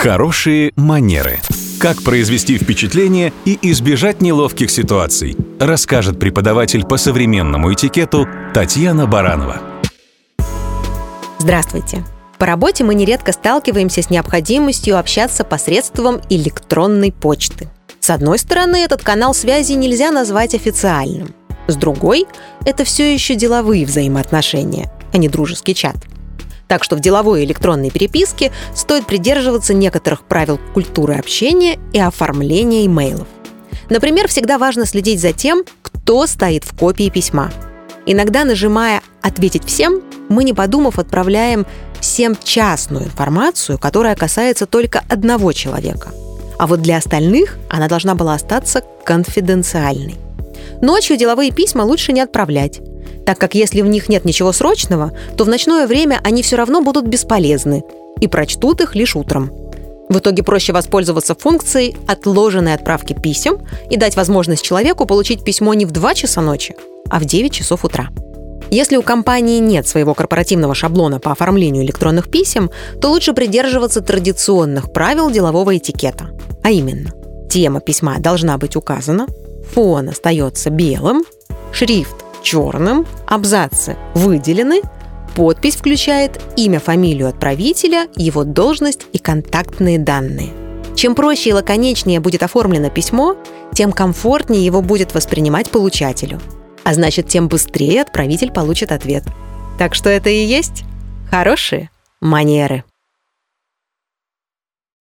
Хорошие манеры. Как произвести впечатление и избежать неловких ситуаций, расскажет преподаватель по современному этикету Татьяна Баранова. Здравствуйте. По работе мы нередко сталкиваемся с необходимостью общаться посредством электронной почты. С одной стороны, этот канал связи нельзя назвать официальным. С другой, это все еще деловые взаимоотношения, а не дружеский чат – так что в деловой электронной переписке стоит придерживаться некоторых правил культуры общения и оформления имейлов. Например, всегда важно следить за тем, кто стоит в копии письма. Иногда, нажимая «Ответить всем», мы, не подумав, отправляем всем частную информацию, которая касается только одного человека. А вот для остальных она должна была остаться конфиденциальной. Ночью деловые письма лучше не отправлять, так как если в них нет ничего срочного, то в ночное время они все равно будут бесполезны и прочтут их лишь утром. В итоге проще воспользоваться функцией отложенной отправки писем и дать возможность человеку получить письмо не в 2 часа ночи, а в 9 часов утра. Если у компании нет своего корпоративного шаблона по оформлению электронных писем, то лучше придерживаться традиционных правил делового этикета. А именно, тема письма должна быть указана, фон остается белым, шрифт черным, абзацы выделены, подпись включает имя, фамилию отправителя, его должность и контактные данные. Чем проще и лаконичнее будет оформлено письмо, тем комфортнее его будет воспринимать получателю. А значит, тем быстрее отправитель получит ответ. Так что это и есть хорошие манеры.